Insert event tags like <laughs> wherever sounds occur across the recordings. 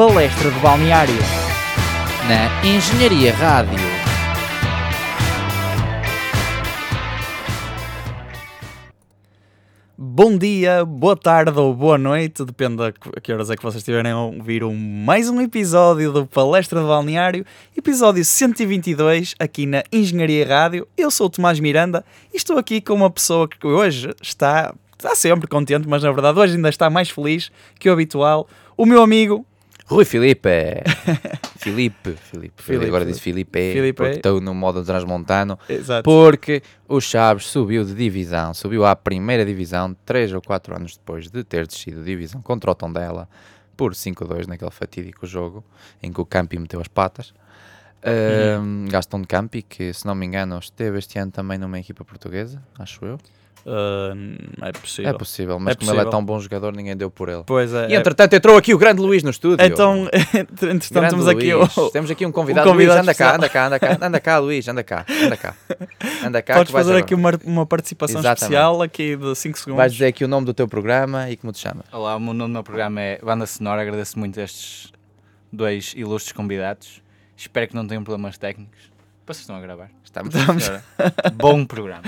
Palestra de Balneário. Na Engenharia Rádio. Bom dia, boa tarde ou boa noite, depende a que horas é que vocês estiverem a ouvir um, mais um episódio do Palestra de Balneário, episódio 122, aqui na Engenharia Rádio. Eu sou o Tomás Miranda e estou aqui com uma pessoa que hoje está, está sempre contente, mas na verdade hoje ainda está mais feliz que o habitual, o meu amigo Rui Filipe. <laughs> Filipe. Filipe. Filipe. Agora disse Filipe. Filipe. Porque estou no modo transmontano. Exato. Porque o Chaves subiu de divisão. Subiu à primeira divisão 3 ou 4 anos depois de ter descido de divisão contra o Tondela por 5-2 naquele fatídico jogo em que o Campi meteu as patas. Ahm, Gastão de Campi, que se não me engano esteve este ano também numa equipa portuguesa, acho eu. Ah, é possível. É possível, mas É como ele é tão bom jogador, ninguém deu por ele. Pois é. E entretanto entrou aqui o grande Luís no estúdio. Então, <laughs> entretanto, Grande temos aqui o. Temos aqui um convidado. convidado Luís, anda cá, anda cá, anda cá, anda cá, Luís, anda cá, anda cá. <laughs> Anda cá Podes que vais fazer aqui uma, uma participação Exatamente. especial aqui de 5 segundos. Vais dizer aqui o nome do teu programa e como te chama. Olá, o meu nome do meu programa é Banda Sonora. Agradeço muito estes dois ilustres convidados. Espero que não tenham problemas técnicos. Vocês estão a gravar? Estamos, Estamos. Bom programa.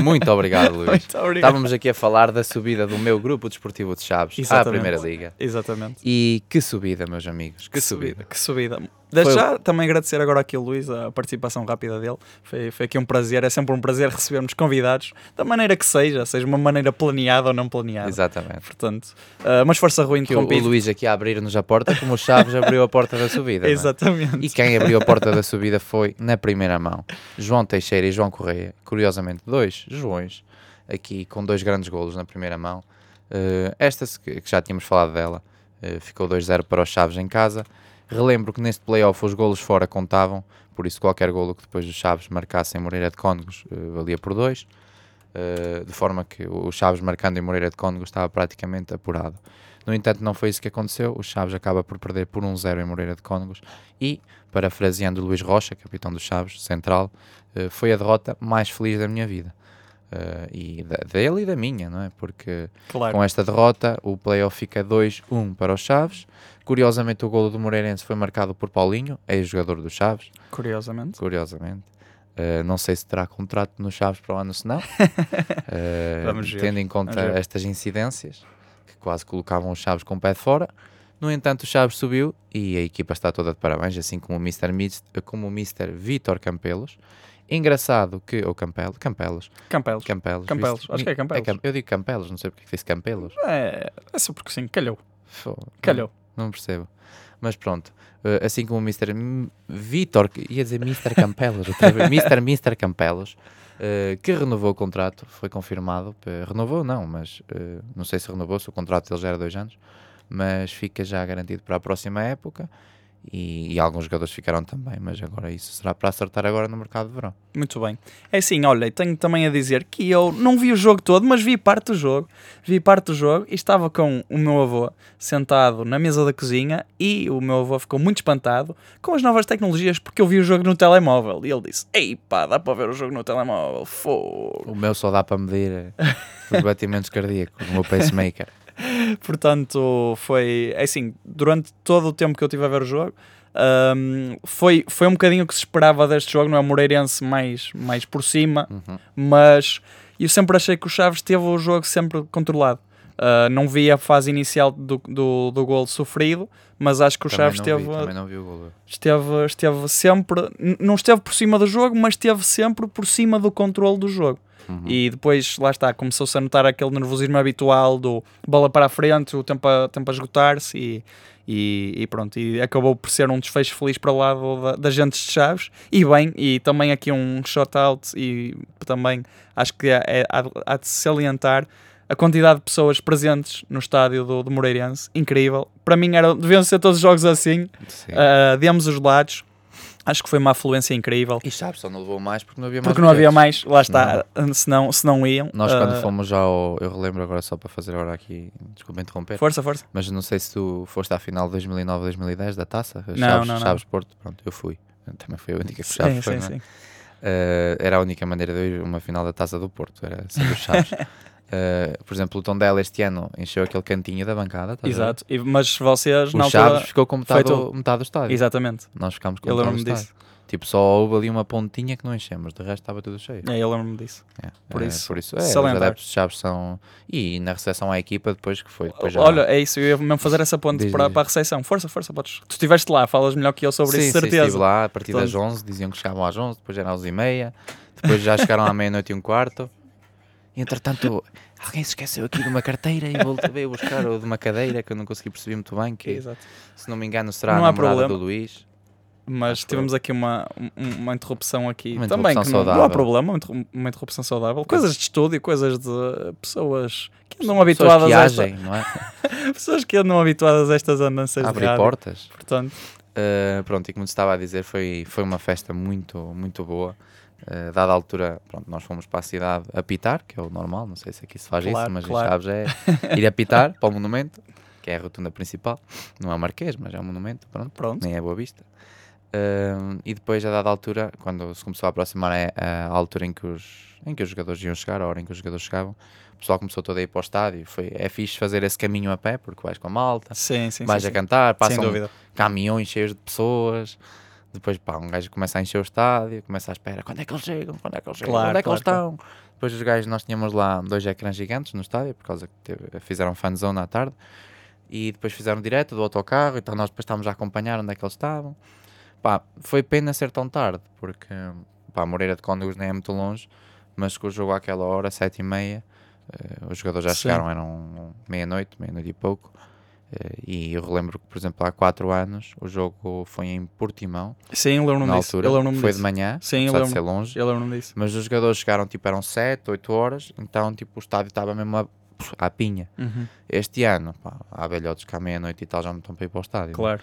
Muito obrigado, Luís. Muito obrigado. Estávamos aqui a falar da subida do meu grupo desportivo de Chaves à Exatamente. Primeira Liga. Exatamente. E que subida, meus amigos, que subida. Que subida. Desde Foi- já também agradecer agora aqui ao Luís a participação rápida dele. Foi, foi aqui um prazer, é sempre um prazer recebermos convidados, da maneira que seja, seja uma maneira planeada ou não planeada. Exatamente. Portanto, ah, mas força ruim Que o, o. Luís aqui a abrir-nos a porta, como o Chaves abriu a porta da subida. é? Exatamente. E quem abriu a porta da subida foi, na primeira mão, João Teixeira e João Correia. Curiosamente, dois Joões, aqui com dois grandes golos na primeira mão. Eh, esta, que já tínhamos falado dela, eh, ficou 2-0 para os Chaves em casa. Relembro que neste playoff os golos fora contavam, por isso qualquer golo que depois os Chaves marcassem em Moreira de Cónegos eh, valia por dois. Eh, de forma que o Chaves marcando em Moreira de Cónegos estava praticamente apurado. No entanto, não foi isso que aconteceu. O Chaves acaba por perder por 1-0 em Moreira de Cónegos e, parafraseando Luís Rocha, capitão dos Chaves, central, eh, foi a derrota mais feliz da minha vida. Eh, e da, dele e da minha, não é? Porque Claro. com esta derrota o playoff fica 2-1 para os Chaves. Curiosamente, o golo do Moreirense foi marcado por Paulinho, ex-jogador dos Chaves, Curiosamente. curiosamente. Eh, não sei se terá contrato nos Chaves para o ano, se não. <laughs> Vamos ver, tendo em conta estas incidências que quase colocavam os Chaves com o pé de fora. No entanto, o Chaves subiu e a equipa está toda de parabéns, assim como o Mr. Mis- como o Mr. Vitor Campelos. Engraçado que. Ou Campelo, Campelos. Campelos. Campelos. Campelos, viste? acho que é Campelos. Cam- eu digo Campelos, não sei porque é disse Campelos. É, é só porque sim, calhou. Fô, Calhou. Não, não percebo. Mas pronto. eh, assim como o Mr. Vitor, ia dizer Mr. Campelos, Mr. Mr. Campelos, eh, que renovou o contrato, foi confirmado. renovou, não, mas eh, não sei se renovou, se o contrato dele já era dois anos, mas fica já garantido para a próxima época. E, e alguns jogadores ficaram também, mas agora isso será para acertar agora no mercado de verão. Muito bem. É assim, olha, tenho também a dizer que eu não vi o jogo todo, mas vi parte do jogo. Vi parte do jogo e estava com o meu avô sentado na mesa da cozinha e o meu avô ficou muito espantado com as novas tecnologias porque eu vi o jogo no telemóvel. E ele disse: Ei pá, dá para ver o jogo no telemóvel. Fogo. O meu só dá para medir os batimentos cardíacos, o meu pacemaker. <laughs> Portanto, foi é assim, durante todo o tempo que eu estive a ver o jogo, hum, foi, foi um bocadinho o que se esperava deste jogo, não é? Moreirense mais, mais por cima, Uhum. mas eu sempre achei que o Chaves teve o jogo sempre controlado. Uh, não vi a fase inicial do, do, do gol sofrido, mas acho que o Também Chaves não vi, esteve, vi esteve, esteve sempre, não esteve por cima do jogo, mas esteve sempre por cima do controle do jogo. Uhum. E depois, lá está, começou-se a notar aquele nervosismo habitual do bola para a frente, o tempo a, tempo a esgotar-se e, e, e pronto. E acabou por ser um desfecho feliz para o lado da, das gentes de Chaves. E bem, e também aqui um shout-out e também acho que é, é- há, há de se salientar a quantidade de pessoas presentes no estádio do, do Moreirense. Incrível. Para mim era, deviam ser todos os jogos assim, Sim. uh, de ambos os lados. Acho que foi uma afluência incrível. E sabe, só não levou mais porque não havia mais Porque não havia mais, lá está, se não, se não iam. Nós quando uh, fomos ao. Eu relembro agora só para fazer agora aqui. Desculpa interromper. Força, força. Mas não sei se tu foste à final de 2009-2010 da taça. Não, Chaves, não, não. Chaves Porto. Pronto, eu fui. Também foi a única que o Sim, Chaves foi. sim, não é? sim. Eh, era a única maneira de eu ir a uma final da taça do Porto. Era ser o Chaves. <laughs> Uh, por exemplo, o Tondela este ano encheu aquele cantinho da bancada. Exato. E- mas vocês, O na Chaves altura... ficou com metade, foi do, metade do estádio. Exatamente. Nós ficámos com Eu metade do estádio. disso. Tipo, só houve ali uma pontinha que não enchemos, de resto estava tudo cheio. É, eu lembro-me disso. É, Por é, isso, por isso é, os adeptos de Chaves são. E na recepção à equipa, depois que foi. Depois já... Olha, é isso, eu ia mesmo fazer essa ponte Diz, para, diz. para a recepção. Força, força, podes. Tu estiveste lá, falas melhor que eu sobre sim, isso, sim, certeza. estive lá a partir das Portanto- 11, diziam que chegavam às 11, depois eram às 11 e meia, depois já chegaram à meia-noite e um quarto. <laughs> E entretanto, alguém se esqueceu aqui de uma carteira e voltou veio buscar ou de uma cadeira que eu não consegui perceber muito bem. Que, Exato. se não me engano, será Não a namorada problema. do Luís. Mas Acho tivemos aqui uma, um- uma interrupção aqui Uma também, interrupção que não, não há problema, uma interru- uma interrupção saudável. Coisas de estúdio, coisas de pessoas que andam Pessoas habituadas que a esta, agem, não é? <laughs> pessoas que andam habituadas a estas andanças de Abrir rádio. portas. Portanto, Uh, pronto, e como te estava a dizer, foi, foi uma festa muito, muito boa. Uh, dada a altura, pronto, nós fomos para a cidade apitar, que é o normal, não sei se aqui se faz Claro, isso, mas claro. Chaves é ir apitar <laughs> para o monumento, que é a rotunda principal. Não é Marquês, mas é o monumento, pronto, pronto. nem é Boa Vista. Uh, e depois, a dada altura, quando se começou a aproximar é a, altura em que, os, em que os jogadores iam chegar, a hora em que os jogadores chegavam, o pessoal começou todo a ir para o estádio. Foi, é fixe fazer esse caminho a pé, porque vais com a malta, Sim, sim, vais sim, a cantar, passam caminhões cheios de pessoas. Depois, pá, um gajo começa a encher o estádio, começa à espera. Quando é que eles chegam? Quando é que eles chegam? Claro, Onde é que claro, eles estão? Depois os gajos, nós tínhamos lá dois ecrãs gigantes no estádio, por causa que teve- fizeram fanzone à tarde. E depois fizeram direto do autocarro, então nós depois estávamos a acompanhar onde é que eles estavam. Pá, foi pena ser tão tarde, porque, pá, Moreira de Cónegos nem é muito longe, mas com o jogo àquela hora, sete e meia, eh, os jogadores já Sim. chegaram, eram meia-noite, meia-noite e pouco. Eh, e eu relembro que, por exemplo, há quatro anos o jogo foi em Portimão, Sim, eu lembro-me na disso. altura. Lembro-me Foi disso. de manhã, Sim, apesar de ser longe. Eu lembro-me disso. Mas os jogadores chegaram, tipo, eram 7, 8 horas, então, tipo, o estádio estava mesmo a, à pinha. Uhum, Este ano, pá, há velhotes que à meia-noite e tal já não estão para ir para o estádio. né? Claro.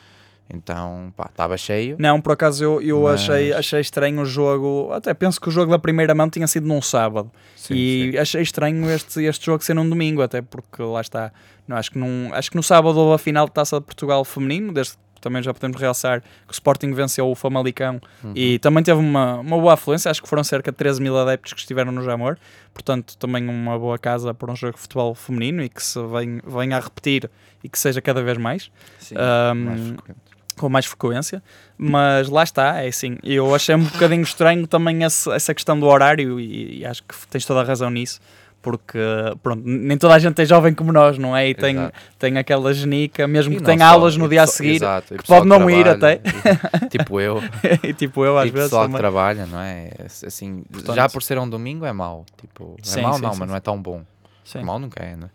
Então, pá, estava cheio. Não, por acaso eu, eu Mas- achei, achei estranho o jogo. Até penso que o jogo da primeira mão tinha sido num sábado. Sim, e sim. achei estranho este, este jogo ser num domingo, até porque lá está. Não, acho, que num, acho que no sábado houve a final de taça de Portugal feminino, desde que também já podemos realçar que o Sporting venceu o Famalicão Uhum. e também teve uma, uma boa afluência. Acho que foram cerca de 13 mil adeptos que estiveram no Jamor, portanto, também uma boa casa para um jogo de futebol feminino e que se venha, venha a repetir e que seja cada vez mais Sim, Ahm, mais frequente. Com mais frequência, mas lá está, é assim, eu achei um bocadinho estranho também esse- essa questão do horário e, e acho que tens toda a razão nisso, porque pronto, nem toda a gente é jovem como nós, não é? E tem, Exato. tem aquela genica, mesmo E que não tenha aulas no dia a seguir, exato, que pode não ir trabalha, e- tipo eu, <laughs> e tipo eu às e vezes pessoal que trabalha, não é? Assim, Portanto- já por ser um domingo é mau. Tipo, é Sim, mau sim, não, sim, mas não é tão bom. Sim. Mau nunca é, né?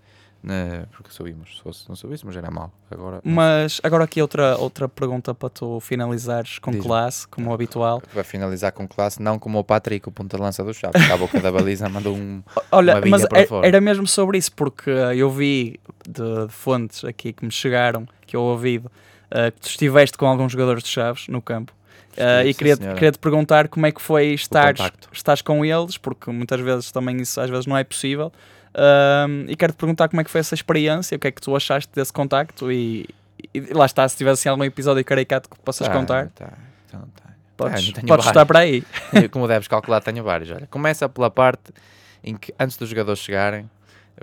Porque subimos. Se fosse, não subíssemos era mau. Agora, Mas agora aqui outra, outra pergunta para tu finalizares com classe, como habitual. Para finalizar com classe, não como o Patrick, o ponta de lança do Chaves, que à boca da baliza mandou um. <laughs> Olha, Uma mas para é- fora. era mesmo sobre isso, porque uh, eu vi de, de fontes aqui que me chegaram, que eu ouvi, uh, que tu estiveste com alguns jogadores de Chaves no campo. Uh, e queria, queria te perguntar como é que foi estar estás com eles, porque muitas vezes também isso às vezes não é possível. Um, e quero te perguntar como é que foi essa experiência, o que é que tu achaste desse contacto e, e lá está, se tivesse assim, algum episódio caricato que possas Tá, contar, Tá, então tá. podes, tenho podes estar para aí. <laughs> Como deves calcular, tenho vários. Olha, começa pela parte em que, antes dos jogadores chegarem,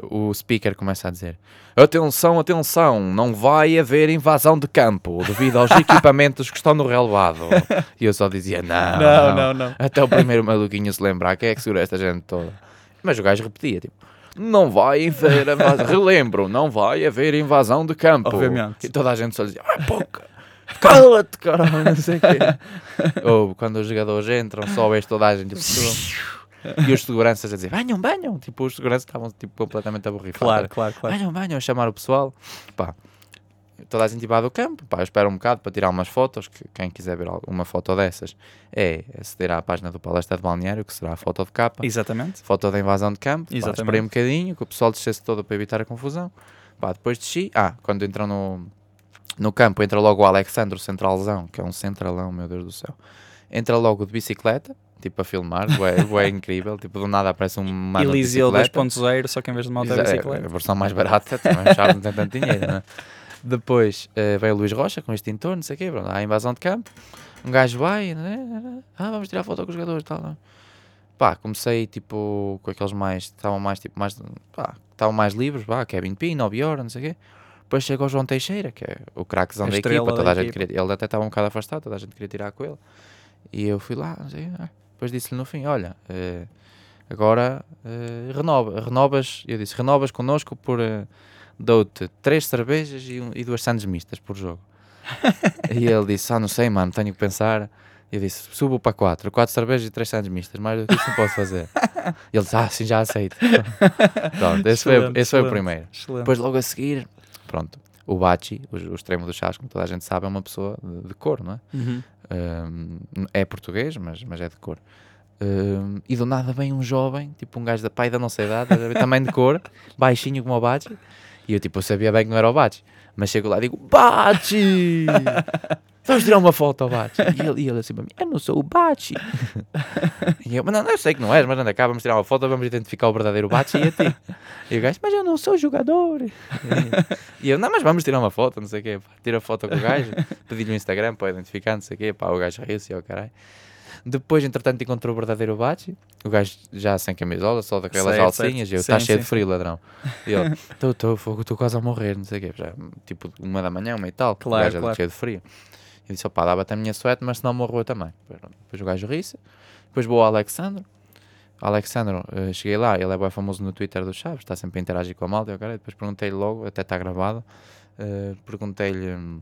o speaker começa a dizer: Atenção, atenção, não vai haver invasão de campo devido aos <laughs> equipamentos que estão no relevado. E eu só dizia: Não, não, não, não. Até o primeiro maluquinho se lembrar quem é que segura esta gente toda. Mas o gajo repetia: tipo, Não vai haver invasão. <laughs> Relembro, não vai haver invasão de campo. Obviamente. E toda a gente só dizia: Ai, pouca. <laughs> Cala-te, caralho, não sei o quê. <laughs> Ou quando os jogadores entram, só vês toda a gente. tipo, E os seguranças a dizer: Banham, banham. Tipo, os seguranças estavam tipo, completamente aborrifados. Claro, claro, claro. Banham, banham, a chamar o pessoal. Pá, toda a gente vai do campo. Pá, eu espero um bocado para tirar umas fotos. Que quem quiser ver uma foto dessas é aceder à página do Palestra de Balneário, que será a foto de capa. Exatamente. Foto da invasão de campo. Pá, Exatamente. esperei um bocadinho, que o pessoal descesse todo para evitar a confusão. Pá, depois desci. Ah, quando entram no, no campo, entra logo o Alexandre, o centralzão, que é um centralão, meu Deus do céu. Entra logo de bicicleta, tipo a filmar, é, <laughs> incrível. Tipo, do nada aparece um mano Eliseu bicicleta. 2.0, só que em vez de moto é Exa- é, bicicleta. a versão mais barata, também Chaves não tem tanto dinheiro, não é? <laughs> Depois eh, veio o Luís Rocha com este entorno, não sei o quê, pronto, há a invasão de campo. Um gajo vai, né? ah, vamos tirar foto com os jogadores e tal. não pá, comecei tipo com aqueles mais, estavam mais tipo, mais, pá, estavam mais livres, pá, Kevin Pino, Obiora, não sei o quê. Depois chegou o João Teixeira, que é o craquezão da equipa, da toda a gente queria, ele até estava um bocado afastado, toda a gente queria tirar com ele. E eu fui lá, não sei, ah. depois disse-lhe no fim, olha, eh, agora eh, renova, renovas, eu disse, renovas connosco por, eh, dou-te três cervejas e, um- e duas sandes mistas por jogo. <laughs> e ele disse, ah, não sei, mano, tenho que pensar. Eu disse, subo para quatro, quatro cervejas e três sandes mistas, mais do que isso não posso fazer. Ele disse, ah, sim, já aceito. <laughs> Pronto, esse, foi, esse foi o primeiro. Excelente. Depois logo a seguir, pronto, o Bachi, o, o extremo do Chaves, como toda a gente sabe, é uma pessoa de, de cor, não é? Uhum. Um, é português, mas, mas é de cor. Um, e do nada vem um jovem, tipo um gajo da pai da não sei idade, também de cor, <laughs> baixinho como o Bachi. E eu tipo, eu sabia bem que não era o Bachi. Mas chego lá e digo, Bachi! <laughs> Vamos tirar uma foto ao Bachi. E ele, e ele assim para mim, eu não sou o Bachi. <laughs> E eu, mas não, eu sei que não és, mas anda cá, vamos tirar uma foto, vamos identificar o verdadeiro Bachi e a ti. E o gajo, mas eu não sou jogador. E eu, não, mas vamos tirar uma foto, não sei o quê. Pá. Tira a foto com o gajo, <laughs> pedi-lhe o Instagram para identificar, não sei o quê. Pá, o gajo riu-se, ó caralho. Depois, entretanto, encontrou o verdadeiro Bachi. O gajo já sem camisola, só daquelas Certo, alcinhas. certo. E eu, está cheio de frio, ladrão. E ele, <laughs> estou, fogo, estou quase a morrer, não sei o quê. Já, tipo, uma da manhã, uma e tal. Claro, o gajo claro. cheio de frio. Eu disse, opá, dava-te a minha suéte, mas senão morro eu também. Depois o gajo ri-se. Depois vou ao Alexandre. Alexandre, eh, cheguei lá, ele é bem famoso no Twitter do Chaves, está sempre a interagir com a malta. e o caralho. Depois perguntei-lhe logo, até está gravado, eh, perguntei-lhe hum,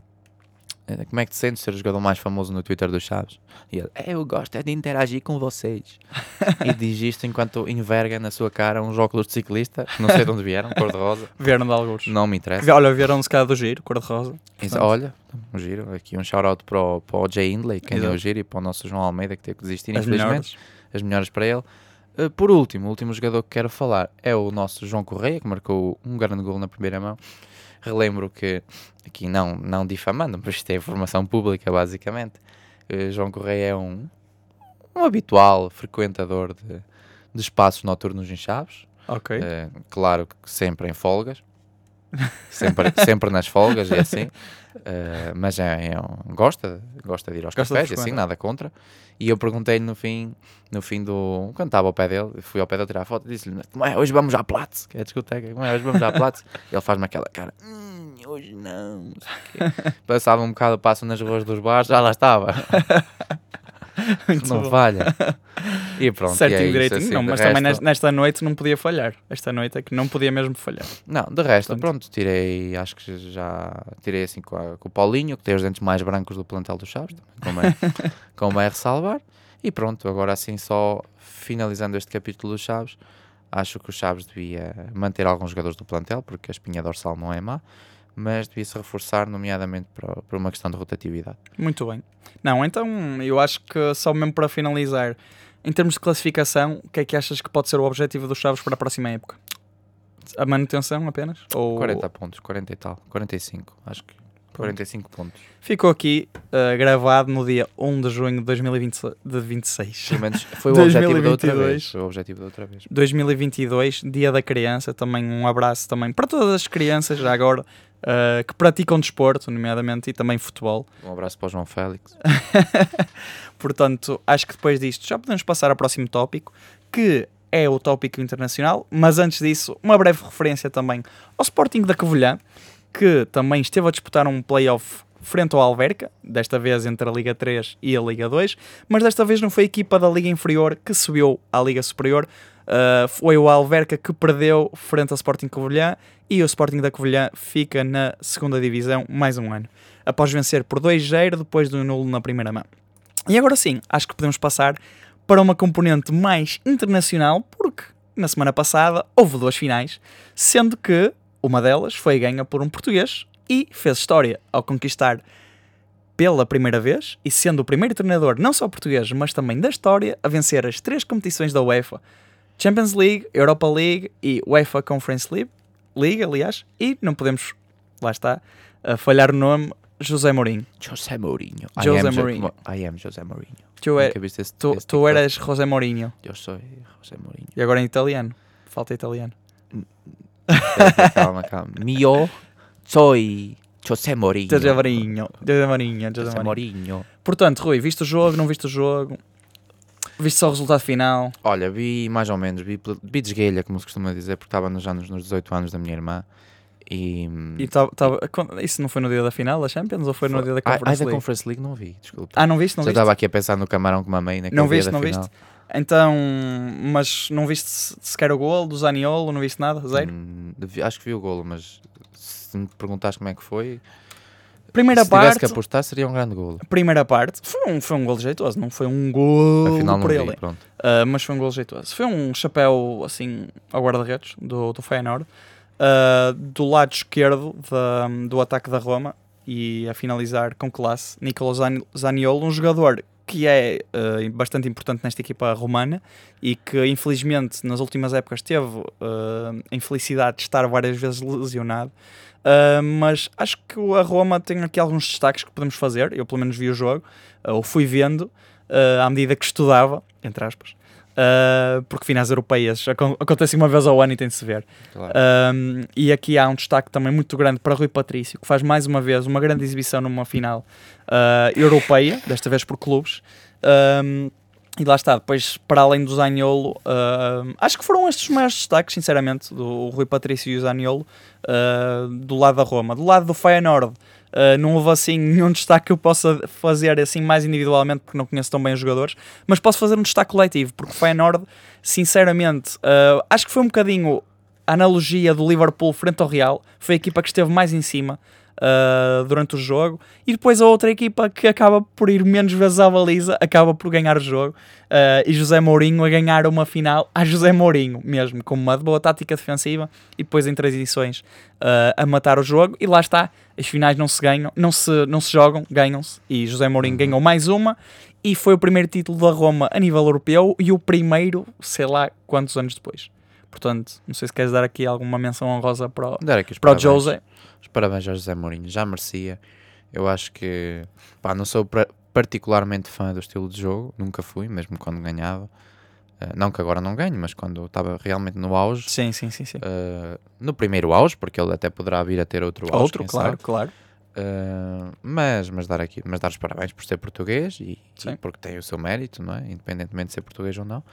como é que te sentes ser o jogador mais famoso no Twitter do Chaves? E ele, "É, eu gosto é de interagir com vocês. <laughs> e diz isto enquanto enverga na sua cara uns óculos de ciclista, não sei de onde vieram, cor-de-rosa, <laughs> Vieram de alguns. não me interessa. Olha, vieram-se cá do giro, cor-de-rosa. Olha, um giro, aqui um shout-out para o, para o Jay Hindley, quem deu o giro, e para o nosso João Almeida, que teve que desistir, As infelizmente. melhores. As melhores para ele. Uh, por último, o último jogador que quero falar é o nosso João Correia, que marcou um grande gol na primeira mão. Relembro que, aqui não, não difamando, mas isto é informação pública, basicamente. uh, João Correia é um, um habitual frequentador de, de espaços noturnos em Chaves. Ok. Uh, claro que sempre em folgas. Sempre, sempre nas folgas e assim. <laughs> Uh, mas é, é um- gosta, gosta de ir aos Gosta cafés e assim, frequentar. nada contra. E eu perguntei-lhe no fim, no fim do. Quando estava ao pé dele, fui ao pé dele tirar a foto e disse-lhe: Como é? Hoje vamos à Platz, que é a discoteca. Como é? Hoje vamos à Platz. <laughs> Ele faz-me aquela cara: "Hum, Hoje não. não sei o quê." <laughs> Passava um bocado, passo nas ruas dos bares, já lá estava. <laughs> <laughs> Não bom. falha. E <laughs> pronto, e Certinho, é isso, direitinho. assim, não, mas também resto- nes- nesta noite não podia falhar. Esta noite é que não podia mesmo falhar. Não, de resto, Portanto- pronto, tirei, acho que já tirei assim com, a- com o Paulinho, que tem os dentes mais brancos do plantel do Chaves, também convém, <laughs> convém ressalvar. E pronto, agora assim só finalizando este capítulo do Chaves, acho que o Chaves devia manter alguns jogadores do plantel, porque a espinha dorsal não é má, mas devia se reforçar, nomeadamente para, para uma questão de rotatividade. Muito bem. Não, então eu acho que só mesmo para finalizar, em termos de classificação, o que é que achas que pode ser o objetivo dos Chaves para a próxima época? A manutenção apenas? Ou 40 pontos, 40 e tal, 45, acho que 45 pontos. Ficou aqui uh, gravado no dia 1 de junho de 2020, de 26. Pelo menos foi o objetivo da outra 2022. vez. Foi o objetivo da outra vez. 2022, Dia da Criança, também um abraço também para todas as crianças já agora uh, que praticam desporto, nomeadamente, e também futebol. Um abraço para o João Félix. <laughs> Portanto, acho que depois disto já podemos passar ao próximo tópico, que é o tópico internacional, mas antes disso, uma breve referência também ao Sporting da Covilhã, que também esteve a disputar um playoff frente ao Alverca, desta vez entre a Liga 3 e a Liga 2, mas desta vez não foi a equipa da Liga Inferior que subiu à Liga Superior, uh, foi o Alverca que perdeu frente ao Sporting Covilhã e o Sporting da Covilhã fica na segunda divisão mais um ano, após vencer por 2-0 depois do nulo na primeira mão. E agora sim, acho que podemos passar para uma componente mais internacional, porque na semana passada houve duas finais, sendo que uma delas foi ganha por um português e fez história ao conquistar pela primeira vez e sendo o primeiro treinador não só português, mas também da história a vencer as três competições da UEFA: Champions League, Europa League e UEFA Conference League, League aliás, e não podemos, lá está, falhar o nome José Mourinho. José Mourinho. José I am Jo- Mourinho. I am José Mourinho. Tu, é, tu, tu TikTok? eras José Mourinho Eu sou José Mourinho. e agora em italiano. Falta italiano. Calma, calma. Mio soy José Mourinho. José Mourinho. José Mourinho. José Mourinho. Portanto, Rui, viste o jogo, não viste o jogo? Viste só o resultado final? Olha, vi mais ou menos, vi, vi de esguelha, como se costuma dizer, porque estava nos anos nos 18 anos da minha irmã. E. E tava, tava- quando- isso não foi no dia da final da Champions ou foi no dia da Ai, ai, Conference da League? Conference League não vi, desculpa. Ah, não viste? Não Já estava aqui a pensar no camarão que mamei naquele Não dia viste, da não final. viste? Então, mas não viste se- sequer o gol do Zaniolo? Não viste nada? Zero? Hum, acho que vi o golo, mas se me perguntares como é que foi, Primeira se tivesse parte, que apostar seria um grande golo. primeira parte, foi um, foi um gol jeitoso, não foi um gol Afinal por ele. Uh, mas foi um gol jeitoso. Foi um chapéu assim ao guarda-redes do, do Feyenoord. Uh, do lado esquerdo da- do ataque da Roma e a finalizar com classe, Nicolo Zani- Zaniolo, um jogador que é uh, bastante importante nesta equipa romana e que infelizmente nas últimas épocas teve uh, a infelicidade de estar várias vezes lesionado. Uh, mas acho que a Roma tem aqui alguns destaques que podemos fazer. Eu, pelo menos, vi o jogo, ou fui vendo à medida que estudava, entre aspas, uh, porque finais europeias acon- acontecem uma vez ao ano e tem de se ver. Claro. Um, e aqui há um destaque também muito grande para Rui Patrício, que faz mais uma vez uma grande exibição numa final uh, europeia, <laughs> desta vez por clubes. Um, e lá está, depois, para além do Zaniolo, uh, acho que foram estes os maiores destaques, sinceramente, do Rui Patrício e o Zaniolo, do lado da Roma. Do lado do Feyenoord, uh, não houve assim nenhum destaque que eu possa fazer assim mais individualmente, porque não conheço tão bem os jogadores, mas posso fazer um destaque coletivo, porque o Feyenoord, sinceramente, uh, acho que foi um bocadinho a analogia do Liverpool frente ao Real, foi a equipa que esteve mais em cima uh, durante o jogo, e depois a outra equipa que acaba por ir menos vezes à baliza, acaba por ganhar o jogo, uh, e José Mourinho a ganhar uma final a José Mourinho mesmo, com uma boa tática defensiva, e depois em transições uh, a matar o jogo, e lá está, as finais não se ganham, não se, não se jogam, ganham-se, e José Mourinho ganhou mais uma, e foi o primeiro título da Roma a nível europeu, e o primeiro, sei lá quantos anos depois. Portanto, não sei se queres dar aqui alguma menção honrosa para o, Dar aqui para o parabéns. José. Os parabéns ao José Mourinho, já merecia. Eu acho que, pá, não sou particularmente fã do estilo de jogo, nunca fui, mesmo quando ganhava. Eh, não que agora não ganhe, mas quando estava realmente no auge. Sim, sim, sim. sim. eh, no primeiro auge, porque ele até poderá vir a ter outro auge. Outro, claro, sabe. claro. Uh, mas, mas, dar aqui, mas dar os parabéns por ser português e, e porque tem o seu mérito, não é? Independentemente de ser português ou não,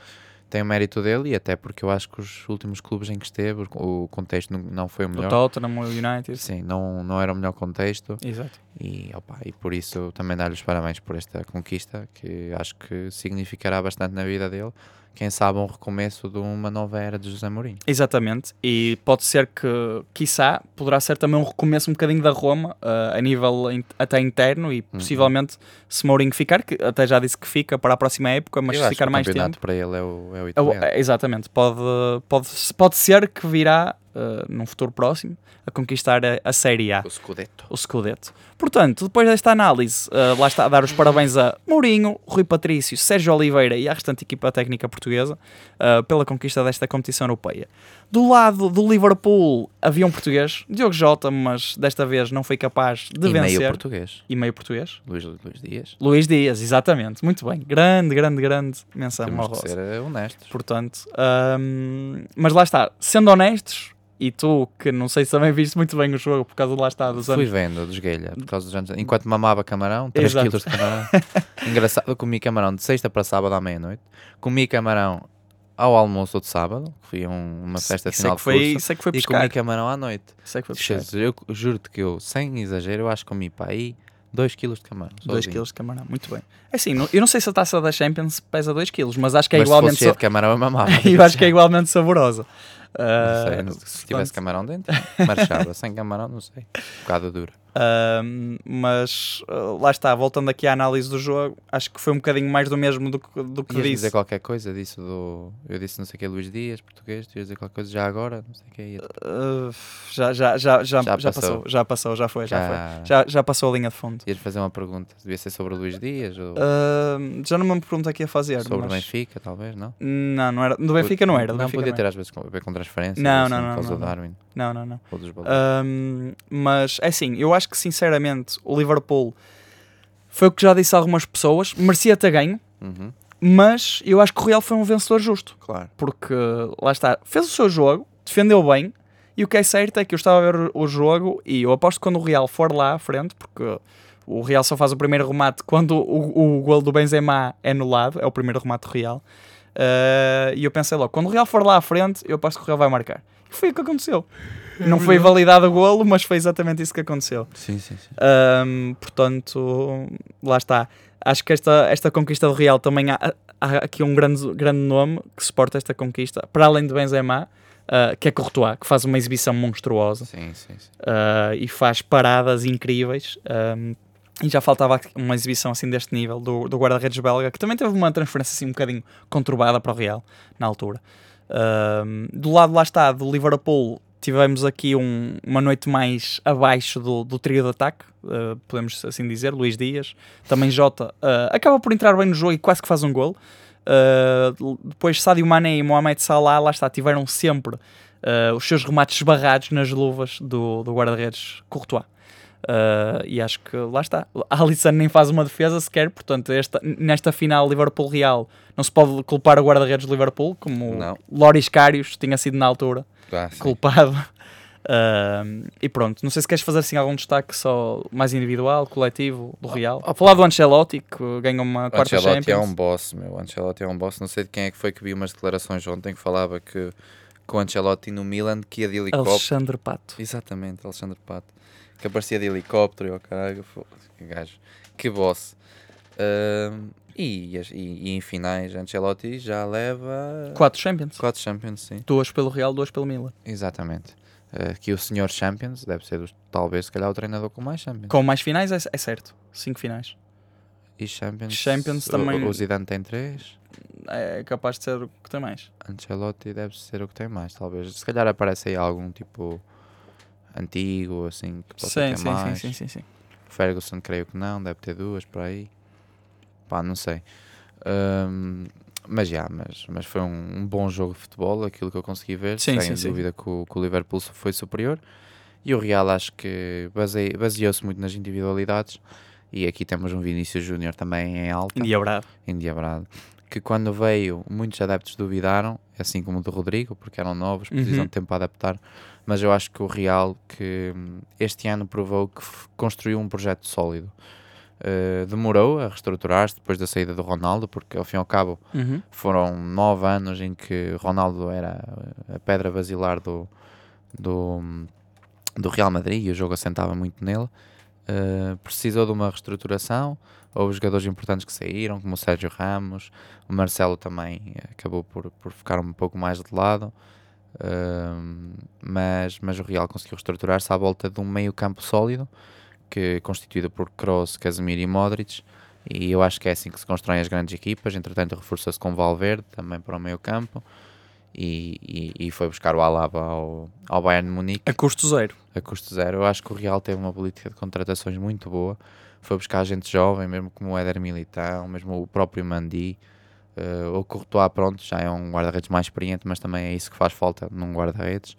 tem o mérito dele e até porque eu acho que os últimos clubes em que esteve, o o contexto não, foi o O melhor. Tottenham, o United. Sim, não, não era o melhor contexto Exato. e, opa, e por isso também dar-lhe os parabéns por esta conquista que acho que significará bastante na vida dele. Quem sabe um recomeço de uma nova era de José Mourinho. Exatamente. E pode ser que, quiçá, poderá ser também um recomeço um bocadinho da Roma, ah, a nível in- até interno, e possivelmente se Mourinho ficar, que até já disse que fica para a próxima época, mas eu se ficar mais tempo. para ele é o, é o É o- italiano. é, exatamente, pode, pode, pode ser que virá ah, num futuro próximo a conquistar a, a Série A. O Scudetto. o Scudetto. Portanto, depois desta análise, uh, lá está a dar os parabéns a Mourinho, Rui Patrício, Sérgio Oliveira e à restante equipa técnica portuguesa uh, pela conquista desta competição europeia. Do lado do Liverpool havia um português, Diogo Jota, mas desta vez não foi capaz de e vencer. meio português. E meio português. Luís, Luís Dias. Luís Dias, exatamente. Muito bem. Grande, grande, grande menção Temos ao que Rosa. ser eh, honestos. Portanto, hum, mas lá está, sendo honestos, e tu que não sei se também viste muito bem o jogo por causa de lá está dos Fui anos. vendo de esguelha, por causa dos anos. Enquanto mamava camarão, 3 Exato. quilos de camarão. <laughs> Engraçado, eu comi camarão de sexta para sábado à meia-noite. Comi camarão ao almoço de sábado, que fui um- uma festa sei final que de foi, curso. sei que foi E pescar. comi camarão à noite. Sei que foi pescar. Jesus, eu juro-te que eu, sem exagero, eu acho que comi para aí 2 quilos de camarão. 2 sozinho. kg de camarão, muito bem. É assim, eu não sei se a taça da Champions pesa 2 kg, mas acho que é Mas se fosse igualmente sa- de camarão, eu mamava. <laughs> eu acho que é igualmente saborosa. Não Ah, sei, não- se tivesse camarão dentro, marchava. Sem camarão, não sei. Um bocado dura. ah, mas ah, lá está, voltando aqui à análise do jogo, acho que foi um bocadinho mais do mesmo do que, do que disse. dizer qualquer coisa disso do. Eu disse não sei o que Luís Dias, português, tu ias dizer qualquer coisa já agora, não sei o que ia Ah, já, já, já, já, Já já passou. passou. já passou, já foi, já, Já- foi. Já, já passou a linha de fundo. Ias fazer uma pergunta, devia ser sobre o Luís Dias ou já não me pergunto aqui a fazer. sobre o mas... Benfica, talvez, não? Não, não era. Do Benfica não era. Não, Benfica podia não ter era. às vezes a ver com transferências, Não, assim, não, não, não. Darwin Não, não, não. Um, mas é assim, eu acho que sinceramente o Liverpool foi o que já disse a algumas pessoas, merecia ter ganho, Uhum, mas eu acho que o Real foi um vencedor justo, claro. porque lá está, fez o seu jogo, defendeu bem, e o que é certo é que eu estava a ver o- o jogo e eu aposto que quando o Real for lá à frente, porque O Real só faz o primeiro remate quando o, o gol do Benzema é anulado, é o primeiro remate do Real. Uh, e eu pensei logo, quando o Real for lá à frente, eu aposto que o Real vai marcar. E foi o que aconteceu. Não foi validado o golo, mas foi exatamente isso que aconteceu. Sim, sim, sim. Um, portanto, lá está. Acho que esta, esta conquista do Real também há, há aqui um grande, grande nome que suporta esta conquista, para além de Benzema, uh, que é Courtois, que faz uma exibição monstruosa Sim, sim, sim. uh, e faz paradas incríveis. Um, e já faltava uma exibição assim deste nível do, do guarda-redes belga, que também teve uma transferência assim um bocadinho conturbada para o Real na altura. Do lado lá está, do Liverpool, tivemos aqui um, uma noite mais abaixo do, do trio de ataque, uh, podemos assim dizer, Luís Dias, também Jota, uh, acaba por entrar bem no jogo e quase que faz um gol. Uh, depois Sadio Mané e Mohamed Salah, lá está, tiveram sempre os seus remates esbarrados nas luvas do, do guarda-redes Courtois. Uh, e acho que lá está. A Alisson nem faz uma defesa sequer, portanto, esta, nesta final Liverpool-Real não se pode culpar o guarda-redes de Liverpool, como Não. Loris Karius tinha sido na altura Ah, culpado. Uh, e pronto, não sei se queres fazer assim algum destaque só mais individual, coletivo do Real. opa. Falar do Ancelotti, que ganhou uma quarta Ancelotti é Champions. um boss, meu. Ancelotti é um boss. Não sei de quem é que foi que vi umas declarações ontem que falava que com o Ancelotti no Milan que ia de helicóptero. Alexandre Pato. Exatamente, Alexandre Pato. Que aparecia de helicóptero e o caralho. Que gajo. Que boss. Ahm, e, e, e em finais, Ancelotti já leva Quatro Champions. quatro Champions, sim. Duas pelo Real, duas pelo Milan. Exatamente. Uh, que o senhor Champions deve ser, dos- talvez, se calhar, o treinador com mais Champions. Com mais finais, é, é certo. Cinco finais. E Champions, Champions o- também- O, Zidane tem três. É capaz de ser o que tem mais. Ancelotti deve ser o que tem mais, talvez. Se calhar aparece aí algum tipo antigo, assim, que possa Sim, ter sim, mais. sim, sim, sim, sim. Ferguson creio que não, deve ter duas por aí. Pá, não sei. Ahm, mas já, mas, mas foi um, um bom jogo de futebol, aquilo que eu consegui ver. Sim, sem sim, sim. dúvida que o, que o Liverpool foi superior. E o Real acho que baseou-se muito nas individualidades. E aqui temos um Vinícius Júnior também em alta, Endiabrado. endiabrado. Que quando veio, muitos adeptos duvidaram, assim como o do Rodrigo, porque eram novos, precisam Uhum. de tempo para adaptar. Mas eu acho que o Real, que hum, este ano provou que construiu um projeto sólido. Uh, demorou a reestruturar-se depois da saída do Ronaldo, porque ao fim e ao cabo Uhum. foram nove anos em que Ronaldo era a pedra basilar do, do, do Real Madrid e o jogo assentava muito nele. Uh, precisou de uma reestruturação. Houve jogadores importantes que saíram, como o Sérgio Ramos, o Marcelo também acabou por, por ficar um pouco mais de lado. Uh, mas, mas o Real conseguiu reestruturar-se à volta de um meio-campo sólido, que constituído por Kroos, Casemiro e Modric. E eu acho que é assim que se constroem as grandes equipas. Entretanto, reforça-se com Valverde também para o meio-campo. E, e, e foi buscar o Alaba ao, ao Bayern de Munique A custo zero. A custo zero. Eu acho que o Real teve uma política de contratações muito boa. Foi buscar gente jovem, mesmo como o Éder Militão, mesmo o próprio Mandi. Uh, o Courtois, pronto, já é um guarda-redes mais experiente, mas também é isso que faz falta num guarda-redes.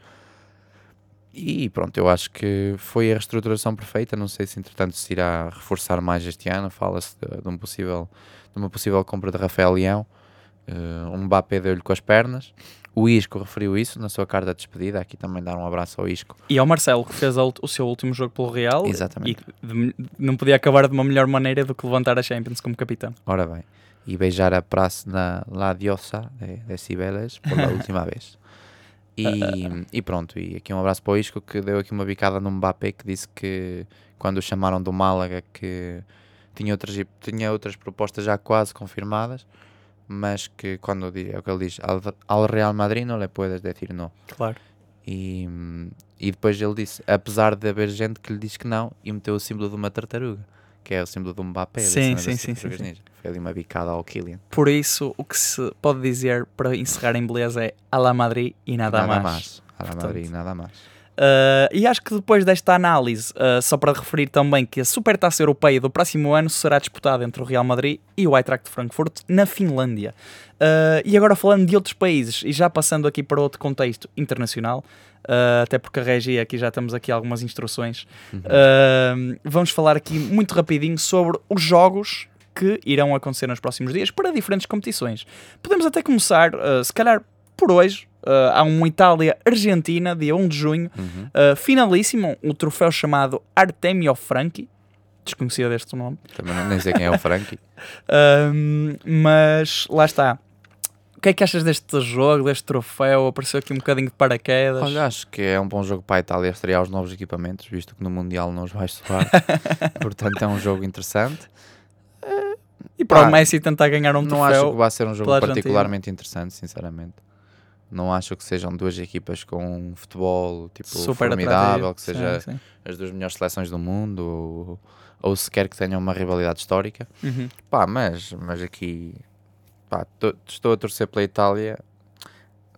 E pronto, eu acho que foi a reestruturação perfeita. Não sei se entretanto se irá reforçar mais este ano. Fala-se de, de um possível, de uma possível compra de Rafael Leão. Uh, um Mbappé deu-lhe com as pernas. O Isco referiu isso na sua carta de despedida. Aqui também dar um abraço ao Isco. E ao Marcelo, que fez o seu último jogo pelo Real. Exatamente. E de- não podia acabar de uma melhor maneira do que levantar a Champions como capitão. Ora bem, e beijar a praça na La Diosa de, de Cibeles pela <laughs> última vez. E, e pronto, e aqui um abraço para o Isco que deu aqui uma bicada no Mbappé que disse que quando o chamaram do Málaga que tinha outras, tinha outras propostas já quase confirmadas, mas que é o que ele diz, al, al Real Madrid não lhe puedes decir não. Claro. E, e depois ele disse, apesar de haver gente que lhe diz que não, e meteu o símbolo de uma tartaruga, que é o símbolo do Mbappé. da Sim, sim, sim, sim, sim. Foi ali uma bicada ao Kylian. Por isso, o que se pode dizer para encerrar em beleza é a la Madrid e nada, mais. A la Madrid, nada mais. Uh, e acho que depois desta análise, uh, só para referir também que a Supertaça Europeia do próximo ano será disputada entre o Real Madrid e o Eintracht de Frankfurt na Finlândia. Uh, e agora falando de outros países e já passando aqui para outro contexto internacional, até porque a Regi aqui já temos aqui algumas instruções, uh, vamos falar aqui muito rapidinho sobre os jogos que irão acontecer nos próximos dias para diferentes competições. Podemos até começar, se calhar por hoje, uh, há um Itália-Argentina, dia 1 de junho, Uhum. Uh, finalíssimo, um troféu chamado Artemio Franchi. desconhecia deste nome. Também não, nem sei quem é o Frankie. <laughs> Ahm, mas lá está. O que é que achas deste jogo, deste troféu? Apareceu aqui um bocadinho de paraquedas. Olha, acho que é um bom jogo para a Itália estrear os novos equipamentos, visto que no Mundial não os vai soar. <laughs> Portanto, é um jogo interessante. e para pá, o Messi tentar ganhar um não acho troféu. que vai ser um jogo particularmente interessante, sinceramente. Não acho que sejam duas equipas com um futebol tipo, super formidável, atrativo. que seja Sim, sim. as duas melhores seleções do mundo, ou, ou sequer que tenham uma rivalidade histórica. Uhum. Pá, mas, mas aqui pá, tô- estou a torcer pela Itália.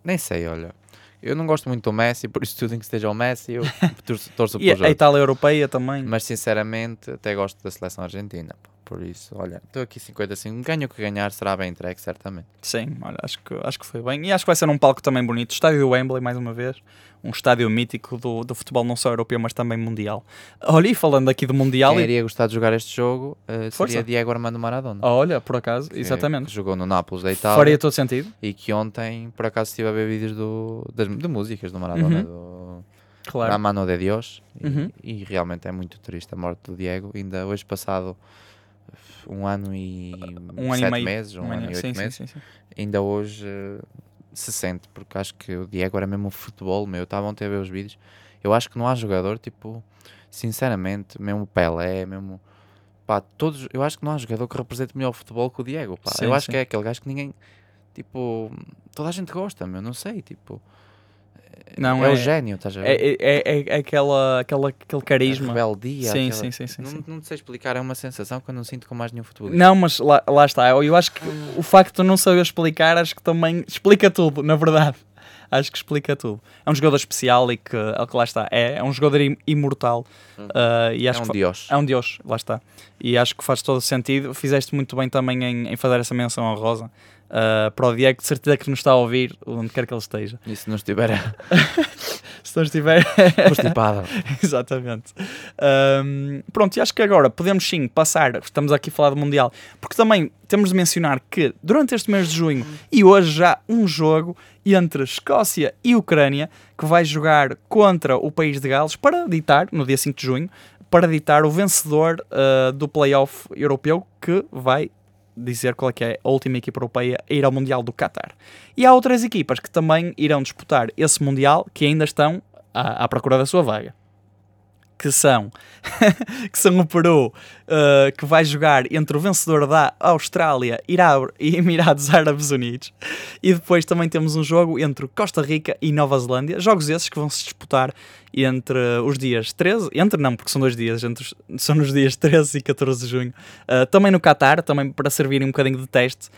Nem sei, olha. Eu não gosto muito do Messi, por isso tudo em que esteja o Messi, eu <laughs> torço, torço E pelo a. Itália europeia também. Mas sinceramente, até gosto da seleção argentina. Por isso, olha, estou aqui 55. Ganho o que ganhar, será bem entregue, certamente. Sim, olha, acho que, acho que foi bem. E acho que vai ser um palco também bonito. Estádio do Wembley, mais uma vez. Um estádio mítico do, do futebol não só europeu, mas também mundial. Olha, e falando aqui do Mundial. Quem e- iria gostar de jogar este jogo Força. seria Diego Armando Maradona. Olha, por acaso, exatamente. Que jogou no Nápoles da Itália. Faria todo sentido. E que ontem, por acaso, estive a ver vídeos do, das, de músicas do Maradona, do Claro. La Mano de Dios. E, Uhum. e realmente é muito triste a morte do Diego. Ainda hoje passado um ano e Um ano sete e meio. meses, um, ano e oito sim, meses. Sim, sim, ainda hoje se sente, porque acho que o Diego era mesmo um futebol, meu. Estava ontem a ver os vídeos. Eu acho que não há jogador, tipo, sinceramente, mesmo o Pelé, mesmo. Pá, todos, eu acho que não há jogador que represente melhor o futebol que o Diego. Pá. Sim, eu acho sim. que é aquele gajo que ninguém, tipo, toda a gente gosta, meu. Não sei, tipo, Não, é, é, o gênio, estás a ver? é, é, é, é aquela, aquela, aquele A carisma. rebeldia. Sim, aquela- sim, sim, sim, não, sim. não sei explicar, é uma sensação que eu não sinto com mais nenhum futebolista. Não, mas lá, lá está. Eu acho que o facto de eu não saber explicar, acho que também explica tudo, na verdade. Acho que explica tudo. É um jogador especial e que, é que lá está. É, é um jogador im- imortal. ah, e é acho um que dios. É um Deus, lá está. E acho que faz todo o sentido. Fizeste muito bem também em, em fazer essa menção honrosa uh, para o Diego, de certeza que nos está a ouvir, onde quer que ele esteja. E se não estiver <laughs> Se não estiver. constipado. <laughs> Exatamente. Um, pronto, e acho que agora podemos sim passar. Estamos aqui a falar do Mundial, porque também temos de mencionar que durante este mês de junho e hoje já um jogo entre Escócia e Ucrânia que vai jogar contra o país de Gales para ditar, no dia 5 de junho, para ditar o vencedor uh, do playoff europeu que vai dizer qual é que é a última equipa europeia a ir ao Mundial do Qatar. E há outras equipas que também irão disputar esse Mundial que ainda estão à, à procura da sua vaga. Que são, <laughs> que são o Peru, uh, que vai jogar entre o vencedor da Austrália Irá- e Emirados Árabes Unidos. E depois também temos um jogo entre Costa Rica e Nova Zelândia. Jogos esses que vão se disputar entre os dias 13, entre não, porque são dois dias, entre <laughs> são nos dias 13 e 14 de junho. Uh, também no Qatar, também para servirem um bocadinho de teste,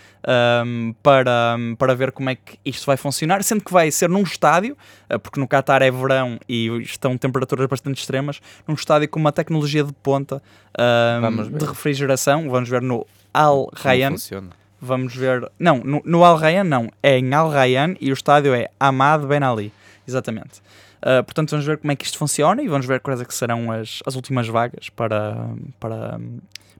um, para, para ver como é que isto vai funcionar, sendo que vai ser num estádio, uh, porque no Qatar é verão e estão temperaturas bastante extremas, num estádio com uma tecnologia de ponta um, de refrigeração. Vamos ver no Al Rayyan. funciona. Vamos ver. Não, no, no Al Rayyan não. É em Al Rayyan e o estádio é Ahmad Ben Ali. Exatamente. Uh, portanto, vamos ver como é que isto funciona e vamos ver quais é que serão as, as últimas vagas para, para,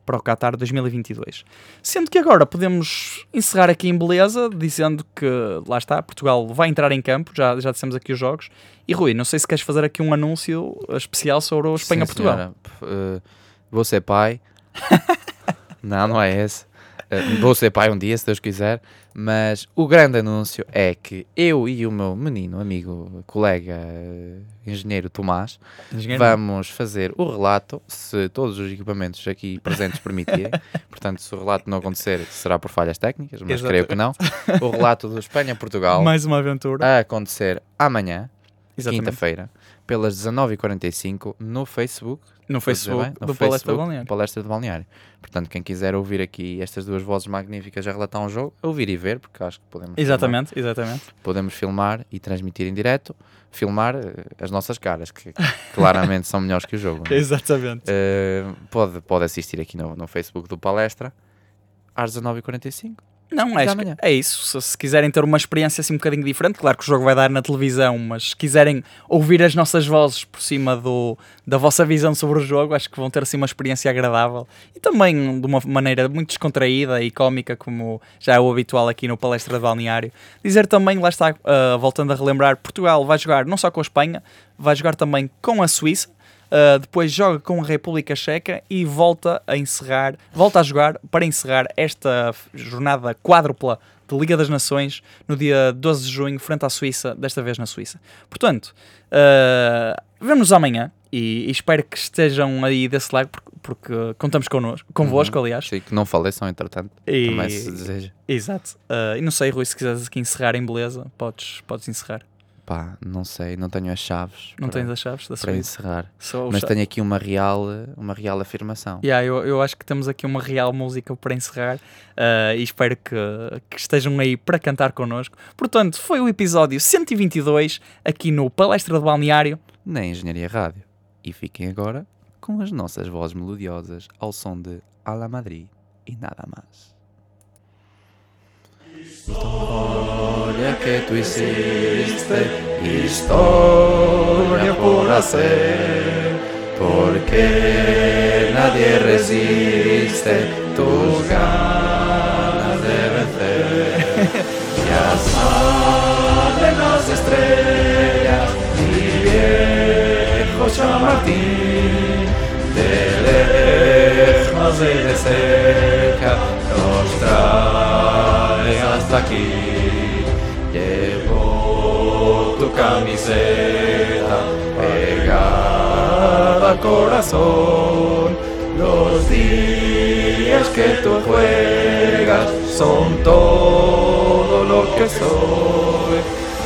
para o Qatar 2022. Sendo que agora podemos encerrar aqui em beleza, dizendo que lá está, Portugal vai entrar em campo, já, já dissemos aqui os jogos. E Rui, não sei se queres fazer aqui um anúncio especial sobre o Espanha-Portugal. eh, vou ser pai. <laughs> não, não é esse. Eh, vou ser pai um dia, se Deus quiser. Mas o grande anúncio é que eu e o meu menino, amigo, colega, eh, engenheiro Tomás, Engenheiro? vamos fazer o relato, se todos os equipamentos aqui presentes permitirem. <laughs> Portanto, se o relato não acontecer, será por falhas técnicas, mas creio que não. O relato do <laughs> Espanha-Portugal Mais uma aventura. a acontecer amanhã, quinta-feira, pelas 19h45, no Facebook. No Facebook bem? No do Palestra Facebook, Balneário. Palestra de Balneário. Portanto, quem quiser ouvir aqui estas duas vozes magníficas a relatar um jogo, ouvir e ver, porque acho que podemos Exatamente, exatamente. filmar, podemos filmar e transmitir em direto, filmar eh, as nossas caras, que <laughs> claramente são melhores que o jogo. não é? Exatamente. Eh, pode, pode assistir aqui no, no Facebook do Palestra às 19h45. Não, é, amanhã. é isso. Se, se quiserem ter uma experiência assim um bocadinho diferente, claro que o jogo vai dar na televisão, mas se quiserem ouvir as nossas vozes por cima do, da vossa visão sobre o jogo, acho que vão ter assim uma experiência agradável e também de uma maneira muito descontraída e cómica, como já é o habitual aqui no Palestra de Balneário. Dizer também, lá está, ah, voltando a relembrar, Portugal vai jogar não só com a Espanha, vai jogar também com a Suíça. Uh, depois joga com a República Checa e volta a encerrar, volta a jogar para encerrar esta jornada quádrupla de Liga das Nações no dia 12 de junho, frente à Suíça, desta vez na Suíça. Portanto, uh, vemos-nos amanhã e, e espero que estejam aí desse lado, porque, porque contamos connosco, convosco, aliás. Sei que não faleçam, entretanto. E- Também se deseja. Exato. Uh, e não sei, Rui, se quiseres aqui encerrar em beleza, podes, podes encerrar. Pá, não sei, não tenho as chaves. Não para, tens as chaves da para Suíça? encerrar. Só Mas cha- tenho aqui uma real, uma real afirmação. Yeah, eu, eu acho que temos aqui uma real música para encerrar uh, e espero que, que estejam aí para cantar connosco. Portanto, foi o episódio 122 aqui no Palestra do Balneário. Na Engenharia Rádio. E fiquem agora com as nossas vozes melodiosas ao som de A la Madrid e nada mais. Historia que tú hiciste, historia por hacer, porque nadie resiste tus ganas de vencer. Ya salen las estrellas, mi viejo Chamartín, de lejos de cerca Llevo tu camiseta pegada al corazón. Los días que tú juegas son todo lo que soy.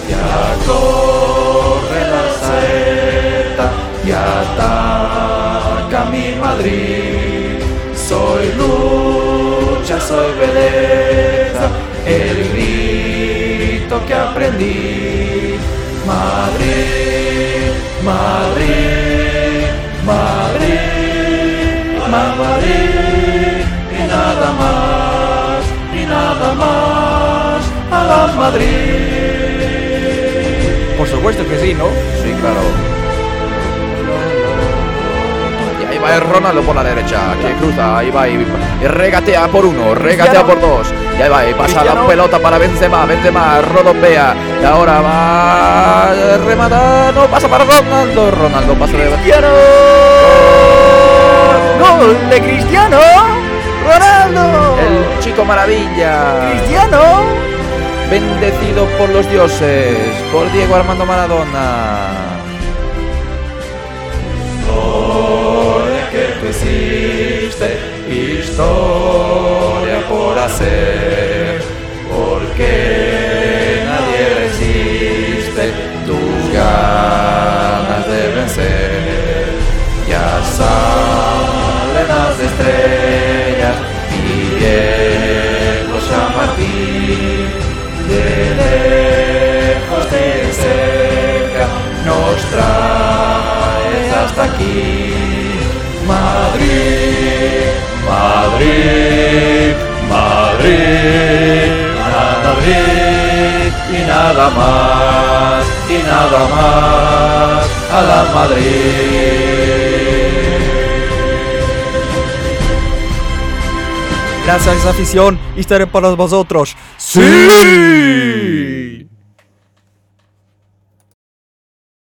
Ya corre la saeta y ataca mi Madrid. Soy lucha, soy belleza, el que aprendí. Madrid, Madrid, Madrid, ma- Madrid, y nada más, y nada más, a la Madrid. Por supuesto que sí, ¿no? Sí, claro. Ahí va el Ronaldo por la derecha, que cruza, ahí va y, y regatea por uno, regatea por dos. Y ahí va y pasa la Cristiano. pelota para Benzema, Benzema rodombea. Y ahora va a rematar, no pasa para Ronaldo, Ronaldo pasa de ¡Cristiano! ¡Gol de Cristiano! ¡Ronaldo! El chico maravilla, ¡Cristiano! bendecido por los dioses, por Diego Armando Maradona. Hiciste, historia por hacer, porque nadie resiste tus ganas de vencer. Ya salen las estrellas y viejo San Martín, de lejos de cerca nos traes hasta aquí. Madrid, Madrid, Madrid, Madrid y nada más, y nada más a la Madrid. Gracias, afición, estaré para vosotros. ¡Sí!